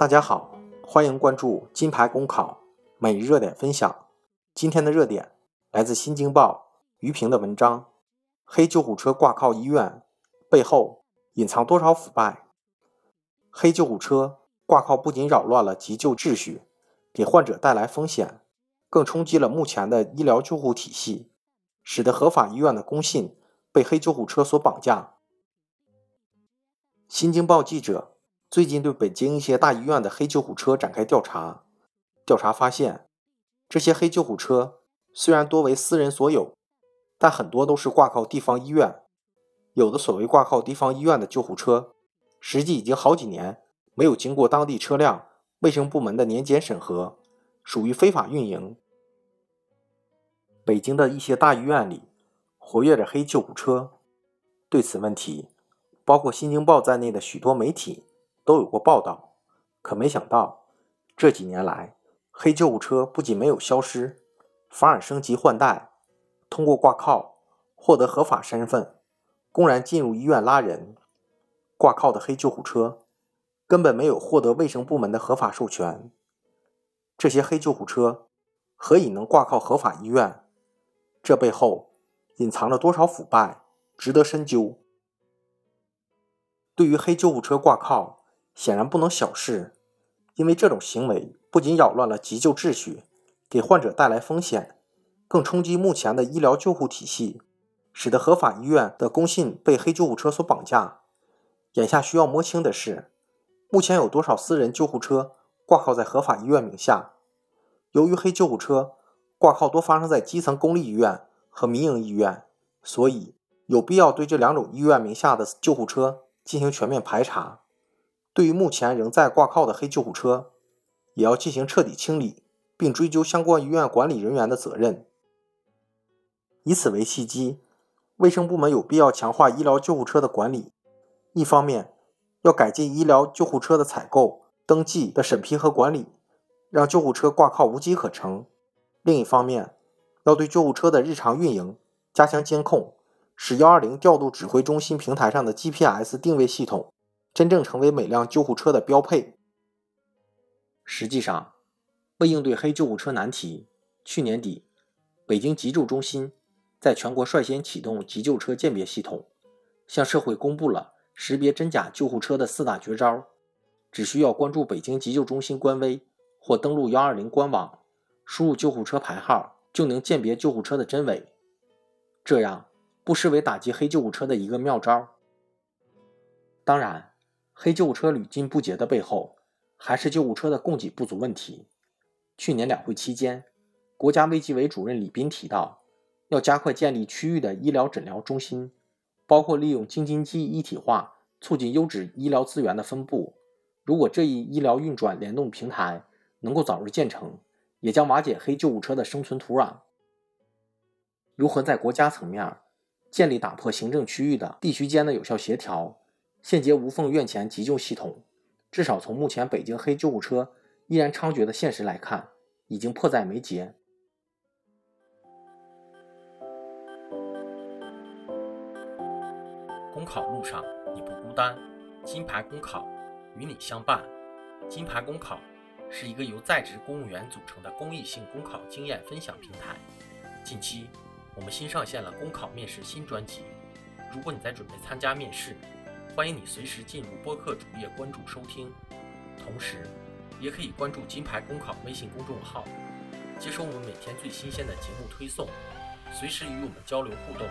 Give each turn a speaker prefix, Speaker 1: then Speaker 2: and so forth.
Speaker 1: 大家好，欢迎关注金牌公考每日热点分享。今天的热点来自《新京报》于平的文章：黑救护车挂靠医院背后隐藏多少腐败？黑救护车挂靠不仅扰乱了急救秩序，给患者带来风险，更冲击了目前的医疗救护体系，使得合法医院的公信被黑救护车所绑架。新京报记者。最近对北京一些大医院的黑救护车展开调查，调查发现，这些黑救护车虽然多为私人所有，但很多都是挂靠地方医院。有的所谓挂靠地方医院的救护车，实际已经好几年没有经过当地车辆卫生部门的年检审核，属于非法运营。北京的一些大医院里活跃着黑救护车，对此问题，包括《新京报》在内的许多媒体。都有过报道，可没想到这几年来，黑救护车不仅没有消失，反而升级换代，通过挂靠获得合法身份，公然进入医院拉人。挂靠的黑救护车根本没有获得卫生部门的合法授权。这些黑救护车何以能挂靠合法医院？这背后隐藏了多少腐败，值得深究。对于黑救护车挂靠，显然不能小视，因为这种行为不仅扰乱了急救秩序，给患者带来风险，更冲击目前的医疗救护体系，使得合法医院的公信被黑救护车所绑架。眼下需要摸清的是，目前有多少私人救护车挂靠在合法医院名下？由于黑救护车挂靠多发生在基层公立医院和民营医院，所以有必要对这两种医院名下的救护车进行全面排查。对于目前仍在挂靠的黑救护车，也要进行彻底清理，并追究相关医院管理人员的责任。以此为契机，卫生部门有必要强化医疗救护车的管理。一方面，要改进医疗救护车的采购、登记的审批和管理，让救护车挂靠无机可乘；另一方面，要对救护车的日常运营加强监控，使幺二零调度指挥中心平台上的 GPS 定位系统。真正成为每辆救护车的标配。实际上，为应对黑救护车难题，去年底，北京急救中心在全国率先启动急救车鉴别系统，向社会公布了识别真假救护车的四大绝招。只需要关注北京急救中心官微或登录幺二零官网，输入救护车牌号，就能鉴别救护车的真伪。这样不失为打击黑救护车的一个妙招。当然。黑救护车屡禁不绝的背后，还是救护车的供给不足问题。去年两会期间，国家卫计委主任李斌提到，要加快建立区域的医疗诊疗中心，包括利用京津冀一体化，促进优质医疗资源的分布。如果这一医疗运转联动平台能够早日建成，也将瓦解黑救护车的生存土壤。如何在国家层面建立打破行政区域的地区间的有效协调？现结无缝院前急救系统，至少从目前北京黑救护车依然猖獗的现实来看，已经迫在眉睫。
Speaker 2: 公考路上你不孤单，金牌公考与你相伴。金牌公考是一个由在职公务员组成的公益性公考经验分享平台。近期，我们新上线了公考面试新专辑。如果你在准备参加面试，欢迎你随时进入播客主页关注收听，同时也可以关注金牌公考微信公众号，接收我们每天最新鲜的节目推送，随时与我们交流互动。